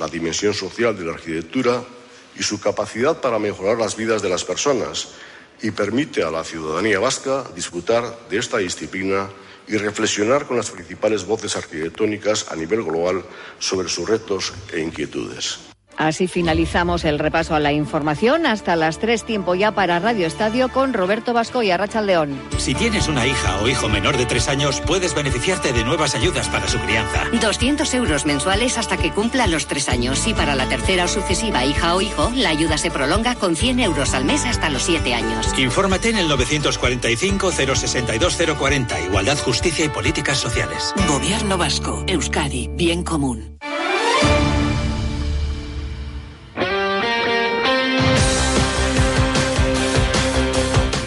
la dimensión social de la arquitectura y su capacidad para mejorar las vidas de las personas y permite a la ciudadanía vasca disfrutar de esta disciplina y reflexionar con las principales voces arquitectónicas a nivel global sobre sus retos e inquietudes. Así finalizamos el repaso a la información. Hasta las 3 tiempo ya para Radio Estadio con Roberto Vasco y Arracha León. Si tienes una hija o hijo menor de 3 años, puedes beneficiarte de nuevas ayudas para su crianza. 200 euros mensuales hasta que cumpla los 3 años. Y para la tercera o sucesiva hija o hijo, la ayuda se prolonga con 100 euros al mes hasta los 7 años. Infórmate en el 945 062 040. Igualdad, Justicia y Políticas Sociales. Gobierno Vasco. Euskadi. Bien común.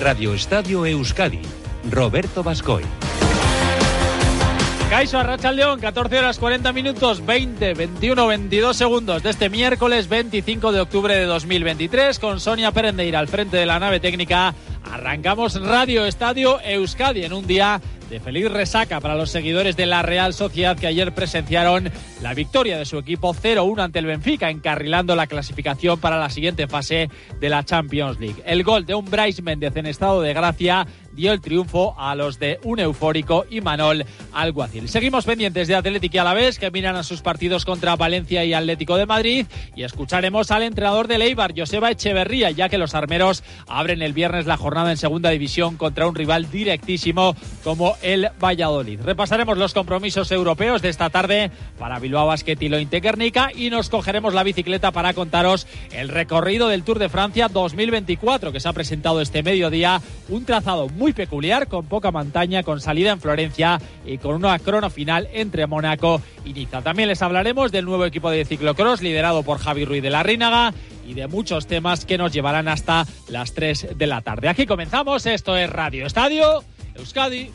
Radio Estadio Euskadi, Roberto Bascoy. Caiso León, 14 horas 40 minutos, 20, 21, 22 segundos de este miércoles 25 de octubre de 2023 con Sonia Perendeira al frente de la nave técnica. Arrancamos Radio Estadio Euskadi en un día de feliz resaca para los seguidores de la Real Sociedad que ayer presenciaron la victoria de su equipo 0-1 ante el Benfica, encarrilando la clasificación para la siguiente fase de la Champions League. El gol de un Bryce Méndez en estado de gracia dio el triunfo a los de un eufórico Imanol Alguacil. Seguimos pendientes de Atlético y Alavés que miran a sus partidos contra Valencia y Atlético de Madrid y escucharemos al entrenador de Leibar, Joseba Echeverría, ya que los armeros abren el viernes la jornada en segunda división contra un rival directísimo como el Valladolid. Repasaremos los compromisos europeos de esta tarde para Bilbao Basket y Lointe y nos cogeremos la bicicleta para contaros el recorrido del Tour de Francia 2024 que se ha presentado este mediodía, un trazado muy muy peculiar, con poca montaña, con salida en Florencia y con una crono final entre Mónaco y Niza. También les hablaremos del nuevo equipo de ciclocross liderado por Javi Ruiz de la Rínaga y de muchos temas que nos llevarán hasta las 3 de la tarde. Aquí comenzamos, esto es Radio Estadio Euskadi.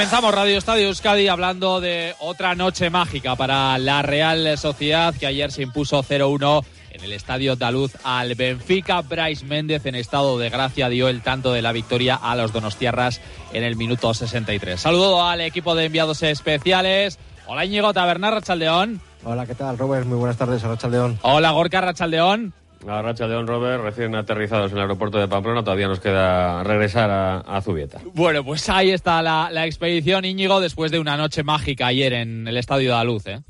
Comenzamos Radio Estadio Euskadi hablando de otra noche mágica para la Real Sociedad que ayer se impuso 0-1 en el Estadio Daluz al Benfica. Bryce Méndez en estado de gracia dio el tanto de la victoria a los Donostiarras en el minuto 63. Saludo al equipo de enviados especiales. Hola Íñigo Taberna, Rachaldeón. Hola, ¿qué tal, Robert? Muy buenas tardes, Rachaldeón. Hola, Gorka Rachaldeón. La racha de Don Robert, recién aterrizados en el aeropuerto de Pamplona, todavía nos queda regresar a, Zubieta. Bueno, pues ahí está la, expedición Íñigo después de una noche mágica ayer en el Estadio de la Luz. ¿eh?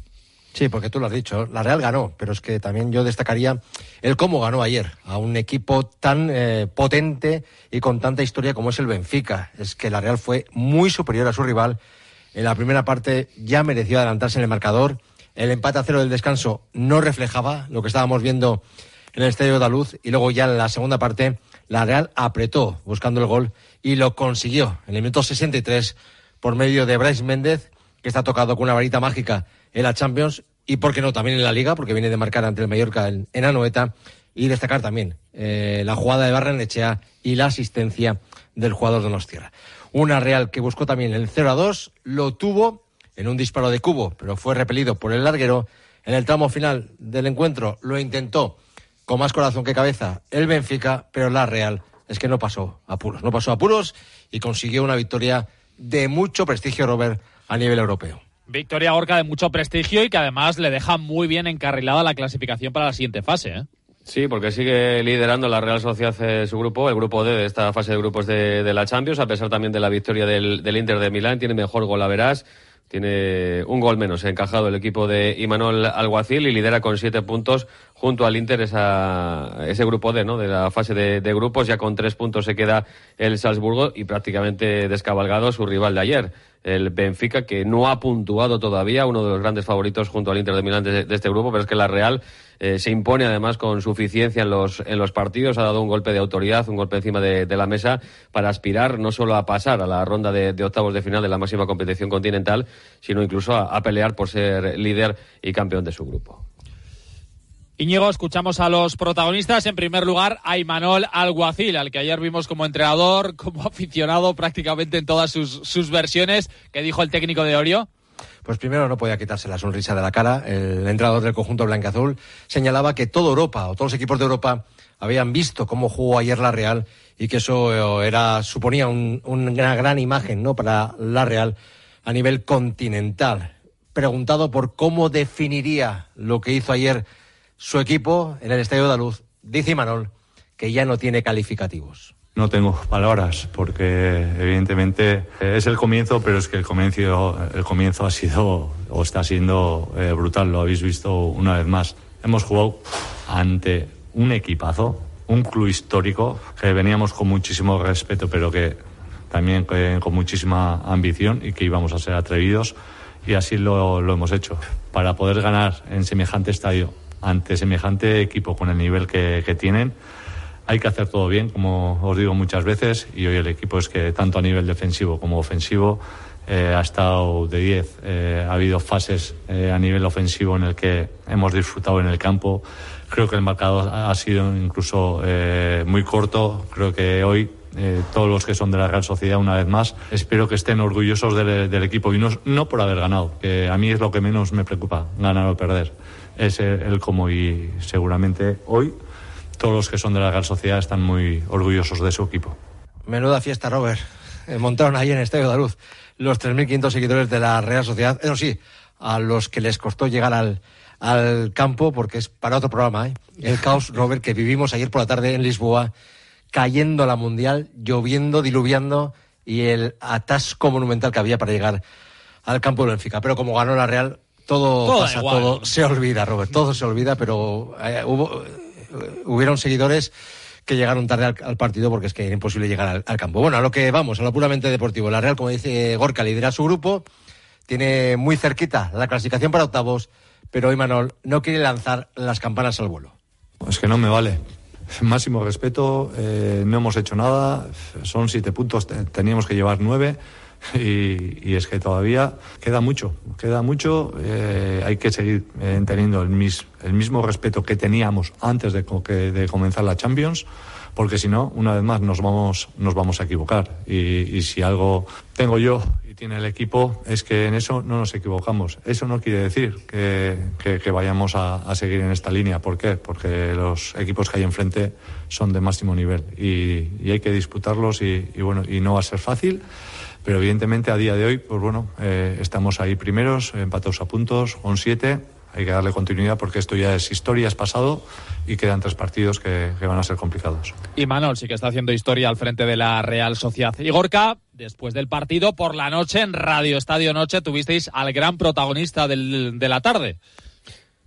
Sí, porque tú lo has dicho, la Real ganó, pero es que también yo destacaría el cómo ganó ayer a un equipo tan eh, potente y con tanta historia como es el Benfica. Es que la Real fue muy superior a su rival. En la primera parte ya mereció adelantarse en el marcador. El empate a cero del descanso no reflejaba lo que estábamos viendo en el Estadio de Luz y luego ya en la segunda parte la Real apretó buscando el gol y lo consiguió en el minuto 63 por medio de Bryce Méndez, que está tocado con una varita mágica en la Champions y, por qué no, también en la Liga, porque viene de marcar ante el Mallorca en, Anoeta. Y destacar también eh, la jugada de Barrenechea y la asistencia del jugador de Nostierra. Una Real que buscó también el 0 a 2, lo tuvo en un disparo de cubo, pero fue repelido por el larguero. En el tramo final del encuentro lo intentó con más corazón que cabeza el Benfica, pero la Real es que no pasó apuros, no pasó apuros y consiguió una victoria de mucho prestigio, Robert, a nivel europeo. Victoria Gorka de mucho prestigio y que además le deja muy bien encarrilada la clasificación para la siguiente fase. ¿eh? Sí, porque sigue liderando la Real Sociedad eh, su grupo, el grupo D de esta fase de grupos de, la Champions, a pesar también de la victoria del, del Inter de Milán. Tiene mejor gol a verás tiene un gol menos encajado el equipo de Imanol Alguacil y lidera con siete puntos junto al Inter esa, ese grupo D, ¿no? De la fase de, grupos. Ya con tres puntos se queda el Salzburgo y prácticamente descabalgado su rival de ayer, el Benfica, que no ha puntuado todavía, uno de los grandes favoritos junto al Inter de Milán de este grupo, pero es que la Real eh, se impone además con suficiencia en los, en los partidos, ha dado un golpe de autoridad, un golpe encima de, la mesa para aspirar no solo a pasar a la ronda de, octavos de final de la máxima competición continental, sino incluso a, pelear por ser líder y campeón de su grupo. Íñigo, escuchamos a los protagonistas. En primer lugar, a Imanol Alguacil, al que ayer vimos como entrenador, como aficionado prácticamente en todas sus, versiones. ¿Qué dijo el técnico de Orio? Pues primero no podía quitarse la sonrisa de la cara. El entrenador del conjunto blanca-azul señalaba que toda Europa o todos los equipos de Europa habían visto cómo jugó ayer la Real y que eso eh, era suponía una gran imagen ¿no? para la Real a nivel continental. Preguntado por cómo definiría lo que hizo ayer su equipo en el Estadio de Luz, dice Manol que ya no tiene calificativos. No tengo palabras porque evidentemente es el comienzo, pero es que el comienzo, el comienzo ha sido o está siendo eh, brutal, lo habéis visto una vez más. Hemos jugado ante un equipazo, un club histórico que veníamos con muchísimo respeto, pero que también con muchísima ambición y que íbamos a ser atrevidos y así lo, hemos hecho. Para poder ganar en semejante estadio, ante semejante equipo con el nivel que, que tienen, hay que hacer todo bien, como os digo muchas veces, y hoy el equipo es que tanto a nivel defensivo como ofensivo eh, ha estado de 10. Eh, ha habido fases eh, a nivel ofensivo en el que hemos disfrutado en el campo. Creo que el marcador ha sido incluso muy corto. Creo que hoy todos los que son de la Real Sociedad, una vez más, espero que estén orgullosos del, equipo y no, no, por haber ganado, que a mí es lo que menos me preocupa, ganar o perder. Es el, cómo y seguramente hoy todos los que son de la Real Sociedad están muy orgullosos de su equipo. Menuda fiesta, Robert. Eh, montaron ahí en el Estadio de la Luz los 3.500 seguidores de la Real Sociedad. Eso sí, a los que les costó llegar al, al campo, porque es para otro programa, ¿eh? el caos, Robert, que vivimos ayer por la tarde en Lisboa, cayendo la Mundial, lloviendo, diluviando y el atasco monumental que había para llegar al campo de Benfica. Pero como ganó la Real, todo, pasa, todo se olvida, Robert, todo se olvida, pero eh, hubo hubieron seguidores que llegaron tarde al, partido porque es que era imposible llegar al, campo. Bueno, a lo que vamos, a lo puramente deportivo. La Real, como dice Gorka, lidera su grupo, tiene muy cerquita la clasificación para octavos, pero hoy Manol no quiere lanzar las campanas al vuelo. Es que no me vale. Máximo respeto, eh, no hemos hecho nada, son siete puntos, teníamos que llevar nueve. Y, es que todavía queda mucho, queda mucho. Eh, hay que seguir eh, teniendo el, mismo respeto que teníamos antes de, de comenzar la Champions, porque si no, una vez más nos vamos, nos vamos a equivocar. Y, si algo tengo yo y tiene el equipo es que en eso no nos equivocamos. Eso no quiere decir que, vayamos a, seguir en esta línea. ¿Por qué? Porque los equipos que hay enfrente son de máximo nivel y, hay que disputarlos y, bueno, y no va a ser fácil. Pero evidentemente a día de hoy, pues bueno, eh, estamos ahí primeros, empatados a puntos, con siete. Hay que darle continuidad porque esto ya es historia, es pasado y quedan tres partidos que, van a ser complicados. Y Manol sí que está haciendo historia al frente de la Real Sociedad. Igorca, después del partido, por la noche en Radio Estadio Noche tuvisteis al gran protagonista del, de la tarde.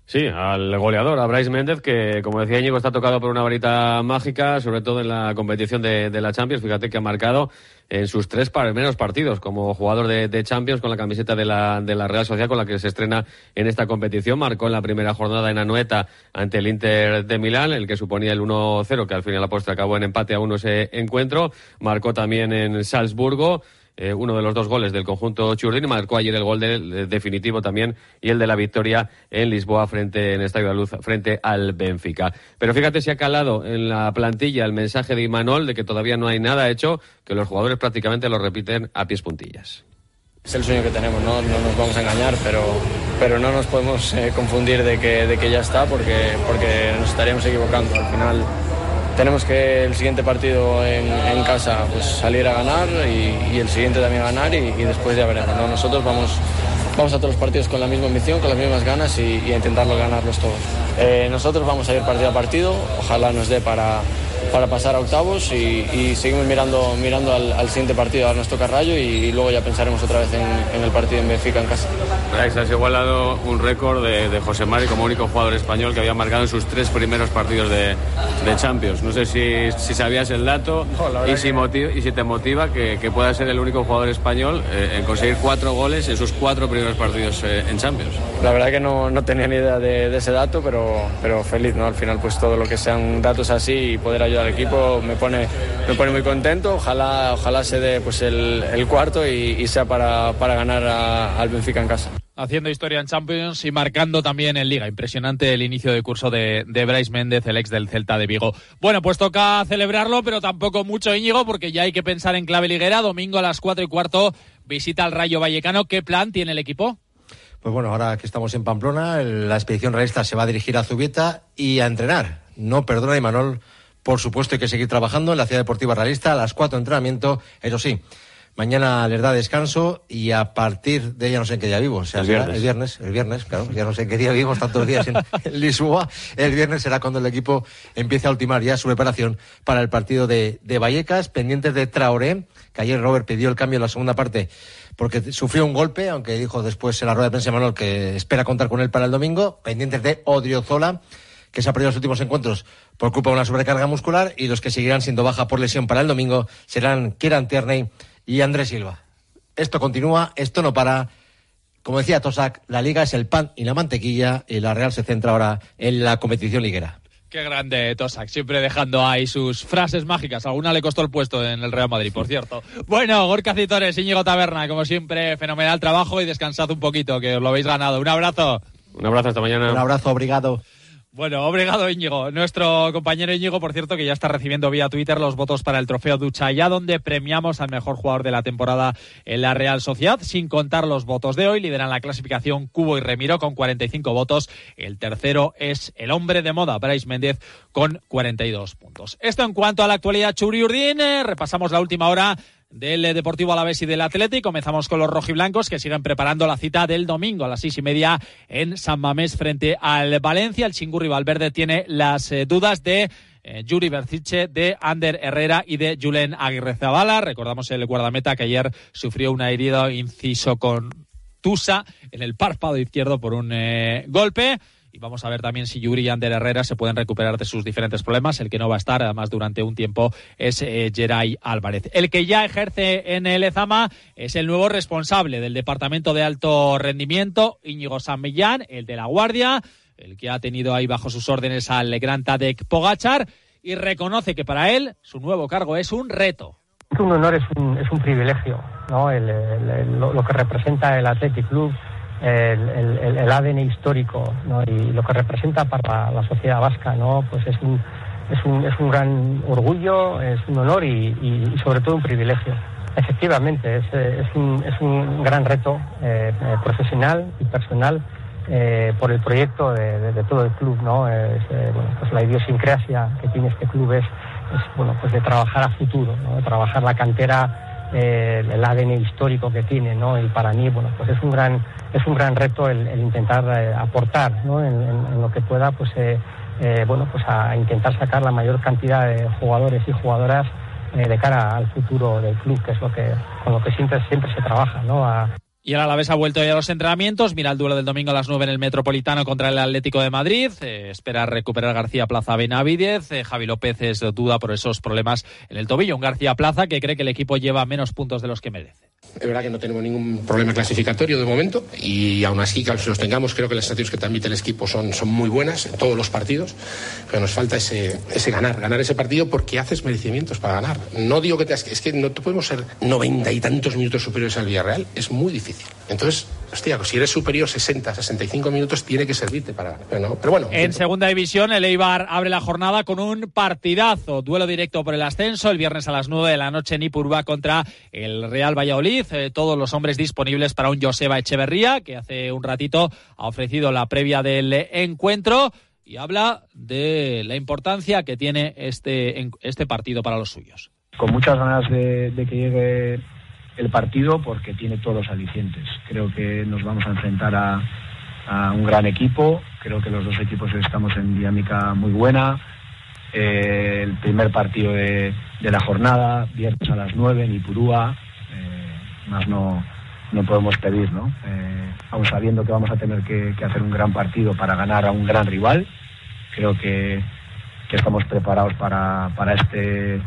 Sí, al goleador, a Bryce Méndez, que como decía Íñigo, está tocado por una varita mágica, sobre todo en la competición de, de la Champions. Fíjate que ha marcado en sus tres primeros partidos como jugador de, Champions con la camiseta de la, de la Real Sociedad con la que se estrena en esta competición. Marcó en la primera jornada en Anoeta ante el Inter de Milán, el que suponía el 1-0, que al final la postre acabó en empate a uno ese encuentro. Marcó también en Salzburgo. Eh, uno de los dos goles del conjunto Churdini. Marcó ayer el gol definitivo también y el de la victoria en Lisboa frente en Estadio de frente al Benfica. Pero fíjate si ha calado en la plantilla el mensaje de Imanol de que todavía no hay nada hecho, que los jugadores prácticamente lo repiten a pies puntillas. Es el sueño que tenemos, ¿no? no nos vamos a engañar, pero, pero no nos podemos eh, confundir de que, de que ya está porque, porque nos estaríamos equivocando. Al final tenemos que el siguiente partido en, casa pues salir a ganar y, el siguiente también ganar y, después ya veremos. Nosotros vamos, vamos a todos los partidos con la misma ambición, con las mismas ganas y, y a intentarlo ganarlos todos. Eh, nosotros vamos a ir partido a partido, ojalá nos dé para, para pasar a octavos y, seguimos mirando, mirando al, siguiente partido, a nuestro carrallo y, luego ya pensaremos otra vez en, el partido en Benfica en casa. has igualado un récord de, José Mari como único jugador español que había marcado en sus tres primeros partidos de, Champions. No sé si, sabías el dato y, si y si te motiva que, pueda ser el único jugador español eh, en conseguir cuatro goles en sus cuatro primeros partidos eh, en Champions. La verdad que no, no tenía ni idea de, de, ese dato, pero, pero feliz, ¿no? Al final pues todo lo que sean datos así y poder ayudar el equipo me pone, me pone muy contento. Ojalá, ojalá se dé pues el, el cuarto y, sea para, para ganar al Benfica en casa haciendo historia en Champions y marcando también en Liga. Impresionante el inicio de curso de, de, Bryce Méndez, el ex del Celta de Vigo. Bueno, pues toca celebrarlo, pero tampoco mucho Íñigo, porque ya hay que pensar en clave liguera. Domingo a las cuatro y cuarto, visita al Rayo Vallecano. ¿Qué plan tiene el equipo? Pues bueno, ahora que estamos en Pamplona, la expedición realista se va a dirigir a Zubieta y a entrenar. No perdona Imanol por supuesto hay que seguir trabajando en la ciudad deportiva realista a las cuatro de entrenamiento, eso sí. Mañana les da descanso y a partir de ya no sé en qué día vivo. O sea, El viernes. el viernes, el viernes, claro, ya no sé en qué día vivimos tantos días en, en Lisboa. El viernes será cuando el equipo empiece a ultimar ya su preparación para el partido de, de Vallecas, pendientes de Traoré, que ayer Robert pidió el cambio en la segunda parte porque sufrió un golpe, aunque dijo después en la rueda de prensa Manuel que espera contar con él para el domingo, pendientes de Odriozola, que se ha perdido los últimos encuentros por culpa de una sobrecarga muscular, y los que seguirán siendo baja por lesión para el domingo serán Kieran Tierney y Andrés Silva. Esto continúa, esto no para. Como decía Tosak, la liga es el pan y la mantequilla y la Real se centra ahora en la competición liguera. Qué grande Tosak, siempre dejando ahí sus frases mágicas. Alguna le costó el puesto en el Real Madrid, por cierto. Bueno, Gorka Citores, Íñigo Taberna, como siempre, fenomenal trabajo y descansad un poquito, que os lo habéis ganado. Un abrazo. Un abrazo, hasta mañana. Un abrazo, obrigado. Bueno, obrigado Íñigo. Nuestro compañero Íñigo, por cierto, que ya está recibiendo vía Twitter los votos para el trofeo Duchaya, donde premiamos al mejor jugador de la temporada en la Real Sociedad, sin contar los votos de hoy. Lideran la clasificación Cubo y Remiro con 45 votos. El tercero es el hombre de moda, Bryce Méndez, con 42 puntos. Esto en cuanto a la actualidad Churi Urdín. Eh, repasamos la última hora del Deportivo Alavés y del Atlético. Comenzamos con los rojiblancos que siguen preparando la cita del domingo a las seis y media en San Mamés frente al Valencia. El Chingurri Valverde tiene las eh, dudas de eh, Yuri Berciche, de Ander Herrera y de Julen Aguirre Zabala. Recordamos el guardameta que ayer sufrió una herida inciso con Tusa en el párpado izquierdo por un eh, golpe. Y vamos a ver también si Yuri y Ander Herrera se pueden recuperar de sus diferentes problemas. El que no va a estar, además, durante un tiempo es eh, Geray Álvarez. El que ya ejerce en el Ezama es el nuevo responsable del Departamento de Alto Rendimiento, Íñigo San Millán, el de la Guardia, el que ha tenido ahí bajo sus órdenes al gran Tadek Pogachar y reconoce que para él su nuevo cargo es un reto. Es un honor, es un, es un privilegio, ¿no? El- el- el- lo, lo que representa el Athletic Club, el, ADN histórico. Y lo que representa para la, sociedad vasca, ¿no? Pues es un, es un, es un gran orgullo, es un honor y, sobre todo un privilegio. Efectivamente, es, es, un, es un gran reto eh, profesional y personal eh, por el proyecto de, todo el club, ¿no? Eh, pues la idiosincrasia que tiene este club es, bueno, pues de trabajar a futuro, ¿no? De trabajar la cantera, eh, el ADN histórico que tiene, ¿no? Y para mí, bueno, pues es un gran, es un gran reto el, el intentar eh, aportar, ¿no? En, en- en lo que pueda, pues, eh, eh, bueno, pues a intentar sacar la mayor cantidad de jugadores y jugadoras eh, de cara al futuro del club, que es lo que, con lo que siempre, siempre se trabaja, ¿no? Y el Alavés ha vuelto ya a los entrenamientos. Mira el duelo del domingo a las 9 en el Metropolitano contra el Atlético de Madrid. Eh, espera recuperar García Plaza Benavidez. Eh, Javi López es duda por esos problemas en el tobillo. Un García Plaza que cree que el equipo lleva menos puntos de los que merece. Es verdad que no tenemos ningún problema clasificatorio de momento y aún así, que si los tengamos, creo que las estadísticas que transmite el equipo son, muy buenas en todos los partidos, pero nos falta ese, ese ganar, ganar ese partido porque haces merecimientos para ganar. No digo que te, es que no podemos ser noventa y tantos minutos superiores al Villarreal, es muy difícil. Entonces, hostia, si eres superior 60, 65 minutos, tiene que servirte para ganar. Pero, no, pero bueno, En segunda división, el Eibar abre la jornada con un partidazo. Duelo directo por el ascenso. El viernes a las 9 de la noche en Ipurúa contra el Real Valladolid. Eh, todos los hombres disponibles para un Joseba Echeverría, que hace un ratito ha ofrecido la previa del encuentro y habla de la importancia que tiene este, este partido para los suyos. con muchas ganas de, de que llegue el partido porque tiene todos los alicientes. Creo que nos vamos a enfrentar a, un gran equipo, creo que los dos equipos estamos en dinámica muy buena. Eh, el primer partido de, la jornada, viernes a las 9 en Ipurúa, eh, más no, no podemos pedir, ¿no? Eh, sabiendo que vamos a tener que, que hacer un gran partido para ganar a un gran rival, creo que, que estamos preparados para, para este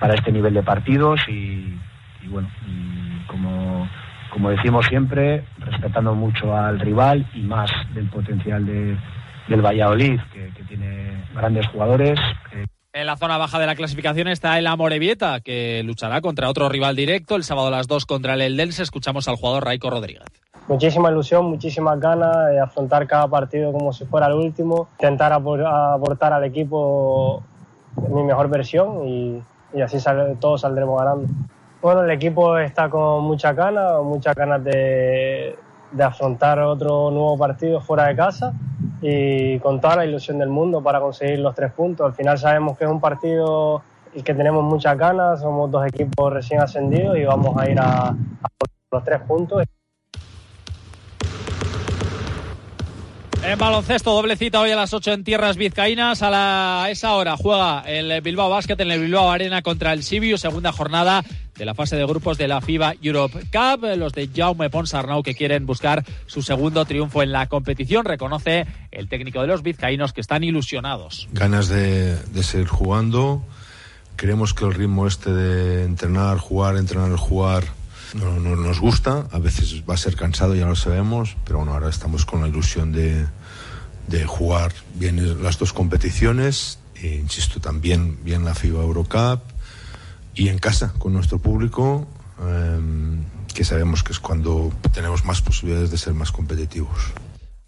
para este nivel de partidos y, y bueno, y como, como decimos siempre, respetando mucho al rival y más del potencial de, del Valladolid, que, que tiene grandes jugadores. que- En la zona baja de la clasificación está el Amorebieta, que luchará contra otro rival directo el sábado a las 2 contra el Eldense. Escuchamos al jugador Raico Rodríguez. Muchísima ilusión, muchísimas ganas de afrontar cada partido como si fuera el último, intentar apor- aportar al equipo mi mejor versión y, y así sale- todos saldremos ganando. Bueno, el equipo está con muchas ganas, muchas ganas de, de afrontar otro nuevo partido fuera de casa y con toda la ilusión del mundo para conseguir los tres puntos. Al final sabemos que es un partido y que tenemos muchas ganas, somos dos equipos recién ascendidos y vamos a ir a, a los tres puntos. En baloncesto, doble cita hoy a las 8 en tierras vizcaínas. A, la, esa hora juega el Bilbao Basket en el Bilbao Arena contra el Sibiu, segunda jornada de la fase de grupos de la FIBA Europe Cup. Los de Jaume Ponsarnau que quieren buscar su segundo triunfo en la competición. Reconoce el técnico de los vizcaínos que están ilusionados. Ganas de, de seguir jugando. Creemos que el ritmo este de entrenar, jugar, entrenar, jugar no, no, nos gusta, a veces va a ser cansado, ya lo sabemos, pero bueno, ahora estamos con la ilusión de, de jugar bien las dos competiciones, e, insisto, también bien la FIBA Eurocup y en casa con nuestro público, eh, que sabemos que es cuando tenemos más posibilidades de ser más competitivos.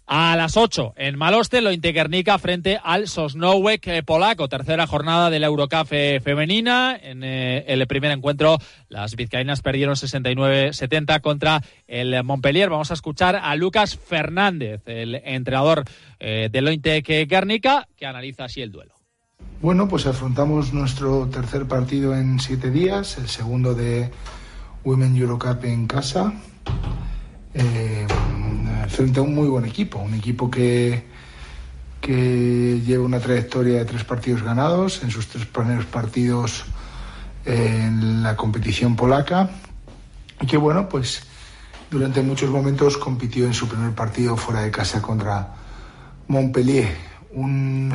A las 8 en Maloste, lo Guernica frente al Sosnowek eh, polaco. Tercera jornada de la Eurocup eh, femenina. En eh, el primer encuentro, las vizcaínas perdieron 69-70 contra el Montpellier. Vamos a escuchar a Lucas Fernández, el entrenador de Lointec Guernica, que analiza así el duelo. Bueno, pues afrontamos nuestro tercer partido en siete días, el segundo de Women Eurocup en casa. Eh, frente a un muy buen equipo, un equipo que, que lleva una trayectoria de tres partidos ganados en sus tres primeros partidos en la competición polaca y que bueno, pues durante muchos momentos compitió en su primer partido fuera de casa contra Montpellier, un,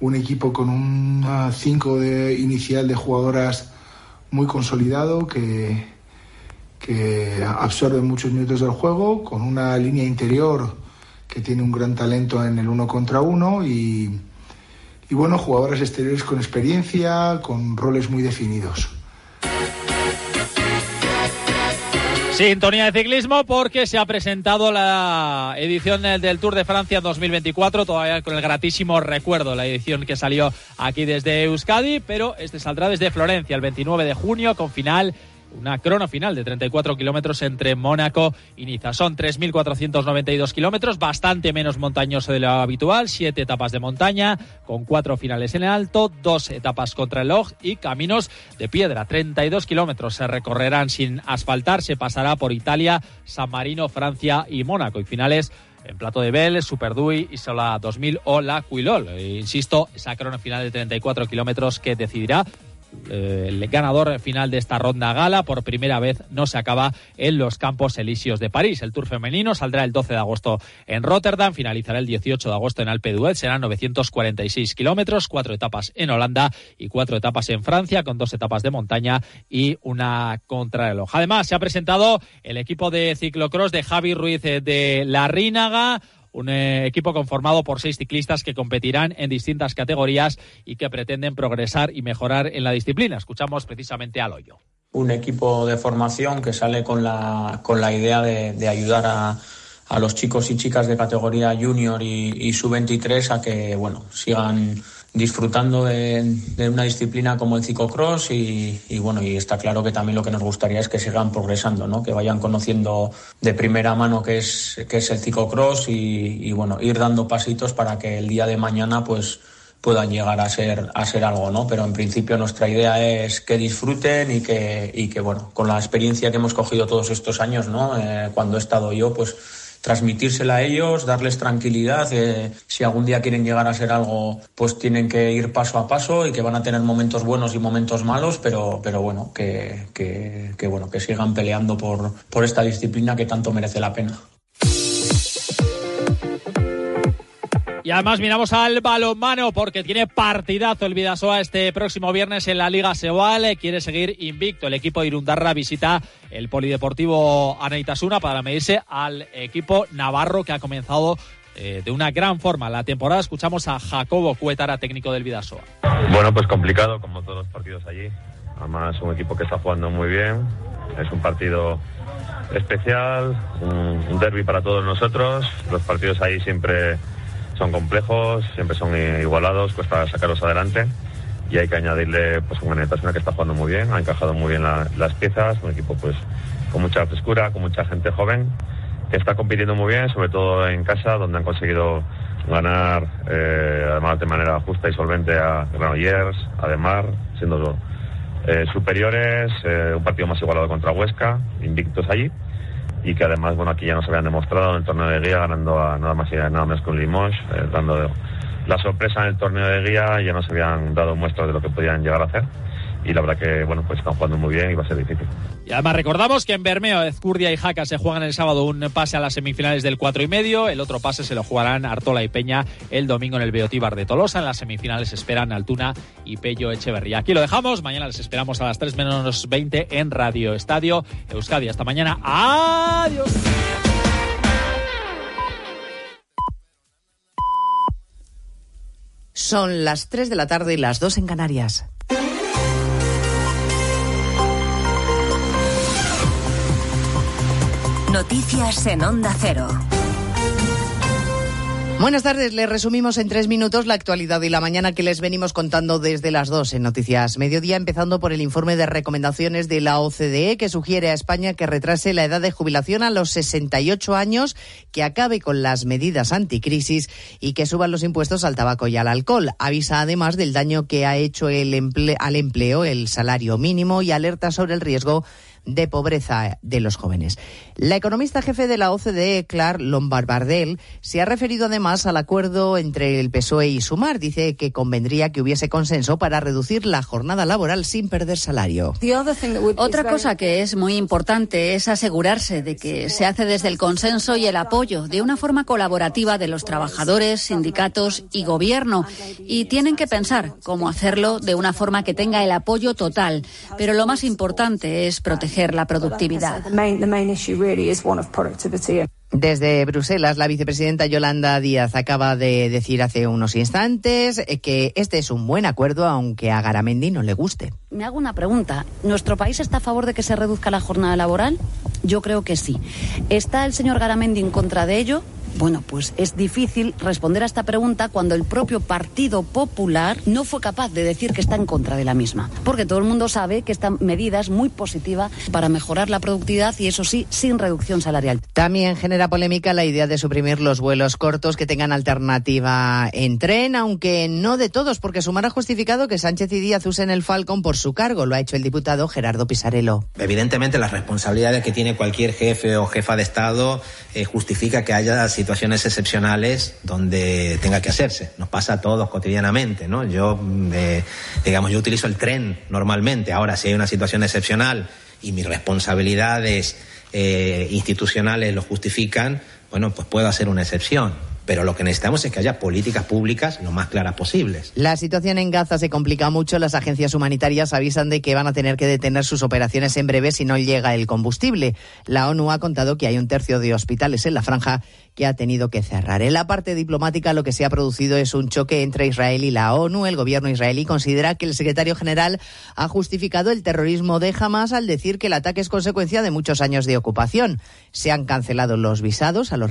un equipo con un 5 de inicial de jugadoras muy consolidado que, que absorbe muchos minutos del juego, con una línea interior que tiene un gran talento en el uno contra uno y, y bueno, jugadores exteriores con experiencia, con roles muy definidos. Sintonía de ciclismo porque se ha presentado la edición del Tour de Francia 2024, todavía con el gratísimo recuerdo, la edición que salió aquí desde Euskadi, pero este saldrá desde Florencia el 29 de junio con final una crono final de 34 kilómetros entre Mónaco y Niza. Son 3.492 kilómetros, bastante menos montañoso de lo habitual, siete etapas de montaña, con cuatro finales en el alto, dos etapas contra el log y caminos de piedra. 32 kilómetros se recorrerán sin asfaltar, se pasará por Italia, San Marino, Francia y Mónaco. Y finales en Plato de Bell, Superdui, Isola 2000 o la Cuilol. E insisto, esa crono final de 34 kilómetros que decidirá eh, el ganador final de esta ronda gala por primera vez no se acaba en los Campos Elíseos de París. El Tour femenino saldrá el 12 de agosto en Rotterdam, finalizará el 18 de agosto en Alpe d'Huez, serán 946 kilómetros, cuatro etapas en Holanda y cuatro etapas en Francia, con dos etapas de montaña y una contrarreloj. Además, se ha presentado el equipo de ciclocross de Javi Ruiz de La Rínaga un eh, equipo conformado por seis ciclistas que competirán en distintas categorías y que pretenden progresar y mejorar en la disciplina. Escuchamos precisamente al hoyo. Un equipo de formación que sale con la, con la idea de, ayudar a, a, los chicos y chicas de categoría junior y, y sub-23 a que bueno, sigan disfrutando de, una disciplina como el ciclocross y, y, bueno, y está claro que también lo que nos gustaría es que sigan progresando, ¿no? que vayan conociendo de primera mano qué es, qué es el ciclocross y, y bueno, ir dando pasitos para que el día de mañana pues puedan llegar a ser, a ser algo, ¿no? Pero en principio nuestra idea es que disfruten y que, y que bueno, con la experiencia que hemos cogido todos estos años, ¿no? Eh, cuando he estado yo, pues transmitírsela a ellos, darles tranquilidad. Eh, si algún día quieren llegar a ser algo, pues tienen que ir paso a paso y que van a tener momentos buenos y momentos malos, pero, pero bueno, que, que, que bueno, que sigan peleando por, por esta disciplina que tanto merece la pena. Y además miramos al balonmano porque tiene partidazo el Vidasoa este próximo viernes en la Liga Sebal. Quiere seguir invicto. El equipo de Irundarra visita el Polideportivo Aneitasuna para medirse al equipo navarro que ha comenzado eh, de una gran forma la temporada. Escuchamos a Jacobo Cuetara, técnico del Vidasoa. Bueno, pues complicado como todos los partidos allí. Además, un equipo que está jugando muy bien. Es un partido especial, un, un derby para todos nosotros. Los partidos ahí siempre son complejos, siempre son igualados, cuesta sacarlos adelante. Y hay que añadirle pues una Netasuna que está jugando muy bien, ha encajado muy bien la, las piezas, un equipo pues con mucha frescura, con mucha gente joven que está compitiendo muy bien, sobre todo en casa, donde han conseguido ganar eh, además de manera justa y solvente a Granollers, además siendo eh, superiores, eh, un partido más igualado contra Huesca, invictos allí y que además, bueno, aquí ya nos habían demostrado en el torneo de guía ganando a nada más y nada menos con Limoges, eh, dando la sorpresa en el torneo de guía, ya nos habían dado muestras de lo que podían llegar a hacer y la verdad que bueno pues están jugando muy bien y va a ser difícil. Y además recordamos que en Bermeo, Ezcurdia y Jaca se juegan el sábado un pase a las semifinales del 4 y medio, el otro pase se lo jugarán Artola y Peña el domingo en el Beotíbar de Tolosa, en las semifinales esperan Altuna y Pello Echeverría. Aquí lo dejamos, mañana les esperamos a las 3 menos 20 en Radio Estadio Euskadi. Hasta mañana, adiós. Son las 3 de la tarde y las 2 en Canarias. Noticias en Onda Cero. Buenas tardes, les resumimos en tres minutos la actualidad y la mañana que les venimos contando desde las dos en Noticias Mediodía, empezando por el informe de recomendaciones de la OCDE que sugiere a España que retrase la edad de jubilación a los 68 años, que acabe con las medidas anticrisis y que suban los impuestos al tabaco y al alcohol. Avisa además del daño que ha hecho el al empleo el salario mínimo y alerta sobre el riesgo de pobreza de los jóvenes. La economista jefe de la OCDE, Clark Lombard-Bardel, se ha referido además al acuerdo entre el PSOE y Sumar. Dice que convendría que hubiese consenso para reducir la jornada laboral sin perder salario. Otra cosa que es muy importante es asegurarse de que se hace desde el consenso y el apoyo de una forma colaborativa de los trabajadores, sindicatos y gobierno. Y tienen que pensar cómo hacerlo de una forma que tenga el apoyo total. Pero lo más importante es proteger la productividad. Desde Bruselas, la vicepresidenta Yolanda Díaz acaba de decir hace unos instantes que este es un buen acuerdo, aunque a Garamendi no le guste. Me hago una pregunta. ¿Nuestro país está a favor de que se reduzca la jornada laboral? Yo creo que sí. ¿Está el señor Garamendi en contra de ello? Bueno, pues es difícil responder a esta pregunta cuando el propio Partido Popular no fue capaz de decir que está en contra de la misma. Porque todo el mundo sabe que esta medida es muy positiva para mejorar la productividad y eso sí, sin reducción salarial. También genera polémica la idea de suprimir los vuelos cortos que tengan alternativa en tren, aunque no de todos, porque Sumar ha justificado que Sánchez y Díaz usen el Falcon por su cargo. Lo ha hecho el diputado Gerardo Pisarello. Evidentemente, las responsabilidades que tiene cualquier jefe o jefa de Estado eh, justifica que haya situaciones excepcionales donde tenga que hacerse. Nos pasa a todos cotidianamente, ¿no? Yo, eh, digamos, yo utilizo el tren normalmente. Ahora, si hay una situación excepcional y mis responsabilidades eh, institucionales lo justifican, bueno, pues puedo hacer una excepción. Pero lo que necesitamos es que haya políticas públicas lo más claras posibles. La situación en Gaza se complica mucho. Las agencias humanitarias avisan de que van a tener que detener sus operaciones en breve si no llega el combustible. La ONU ha contado que hay un tercio de hospitales en la franja que ha tenido que cerrar. En la parte diplomática lo que se ha producido es un choque entre Israel y la ONU. El gobierno israelí considera que el secretario general ha justificado el terrorismo de Hamas al decir que el ataque es consecuencia de muchos años de ocupación. Se han cancelado los visados a los